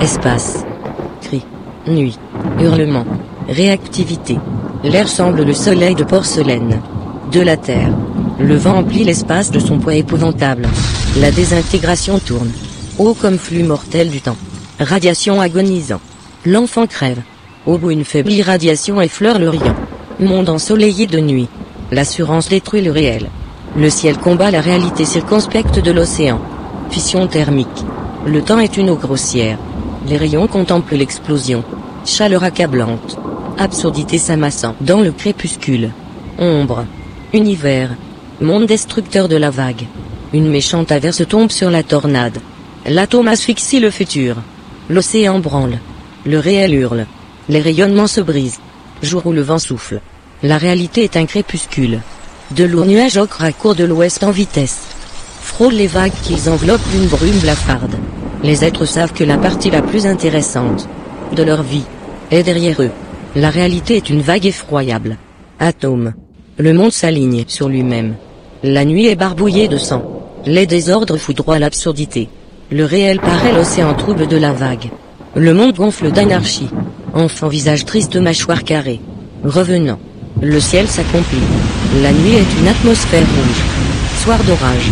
Espace. Cris. Nuit. Hurlement. Réactivité. L'air semble le soleil de porcelaine. De la terre. Le vent emplit l'espace de son poids épouvantable. La désintégration tourne. Haut comme flux mortel du temps. Radiation agonisant. L'enfant crève. Au bout une faible irradiation effleure le riant. Monde ensoleillé de nuit. L'assurance détruit le réel. Le ciel combat la réalité circonspecte de l'océan. Fission thermique. Le temps est une eau grossière. Les rayons contemplent l'explosion. Chaleur accablante. Absurdité s'amassant dans le crépuscule. Ombre. Univers. Monde destructeur de la vague. Une méchante averse tombe sur la tornade. L'atome asphyxie le futur. L'océan branle. Le réel hurle. Les rayonnements se brisent. Jour où le vent souffle. La réalité est un crépuscule. De lourds nuages ocre accourent de l'ouest en vitesse. Frôlent les vagues qu'ils enveloppent d'une brume blafarde. Les êtres savent que la partie la plus intéressante de leur vie est derrière eux. La réalité est une vague effroyable. Atome. Le monde s'aligne sur lui-même. La nuit est barbouillée de sang. Les désordres foudroient l'absurdité. Le réel paraît l'océan trouble de la vague. Le monde gonfle d'anarchie. Enfant visage triste mâchoire carrée. Revenant. Le ciel s'accomplit. La nuit est une atmosphère rouge. Soir d'orage.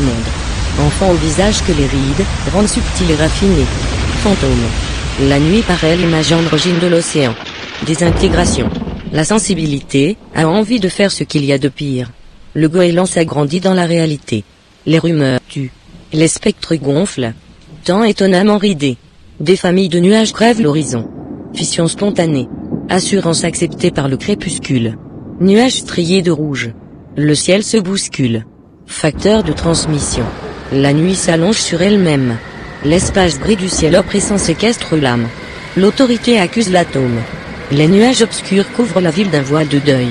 Monde. Enfant au visage que les rides rendent subtil et raffiné. Fantôme. La nuit paraît l'image androgyne de l'océan. Désintégration. La sensibilité a envie de faire ce qu'il y a de pire. Le goéland s'agrandit dans la réalité. Les rumeurs tuent. Les spectres gonflent. Temps étonnamment ridé. Des familles de nuages grèvent l'horizon. Fission spontanée. Assurance acceptée par le crépuscule. Nuages striés de rouge. Le ciel se bouscule. Facteur de transmission. La nuit s'allonge sur elle-même. L'espace gris du ciel oppressant séquestre l'âme. L'autorité accuse l'atome. Les nuages obscurs couvrent la ville d'un voile de deuil.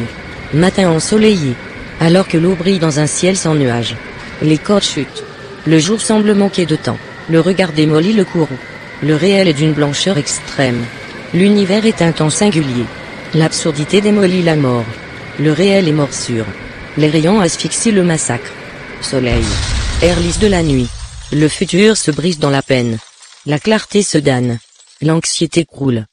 Matin ensoleillé. Alors que l'eau brille dans un ciel sans nuages. Les cordes chutent. Le jour semble manquer de temps. Le regard démolit le courroux. Le réel est d'une blancheur extrême. L'univers est un temps singulier. L'absurdité démolit la mort. Le réel est morsure. Les rayons asphyxient le massacre. Soleil. Air lisse de la nuit. Le futur se brise dans la peine. La clarté se damne. L'anxiété croule.